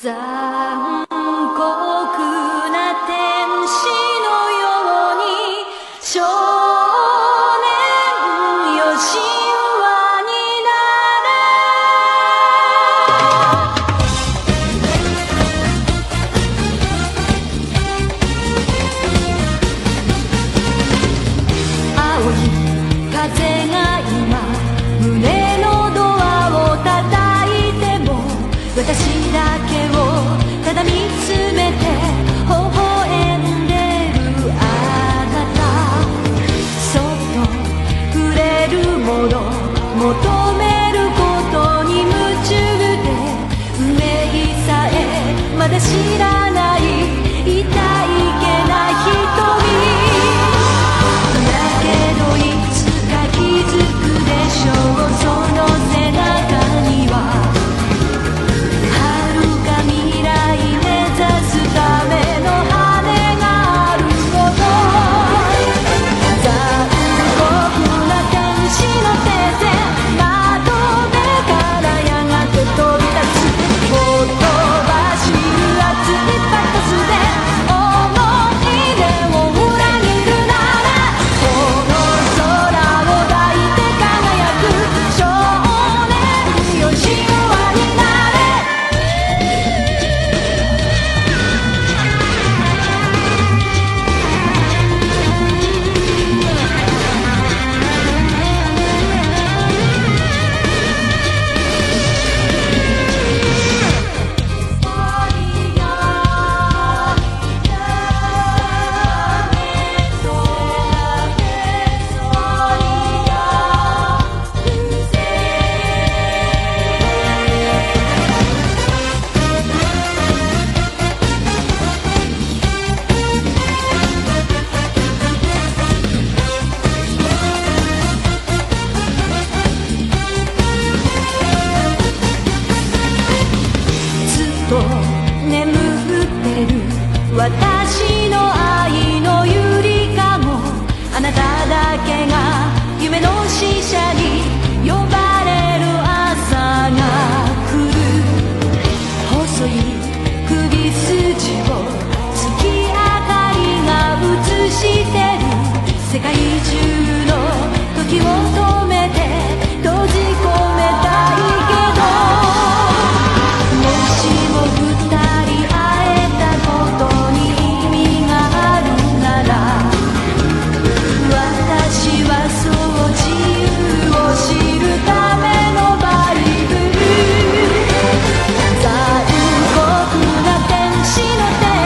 残酷な天使のように少年よ神話になれ青い風が今胸のドアを叩いても私知ら眠ってる。私の愛のゆりかも。あなただけが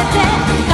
れて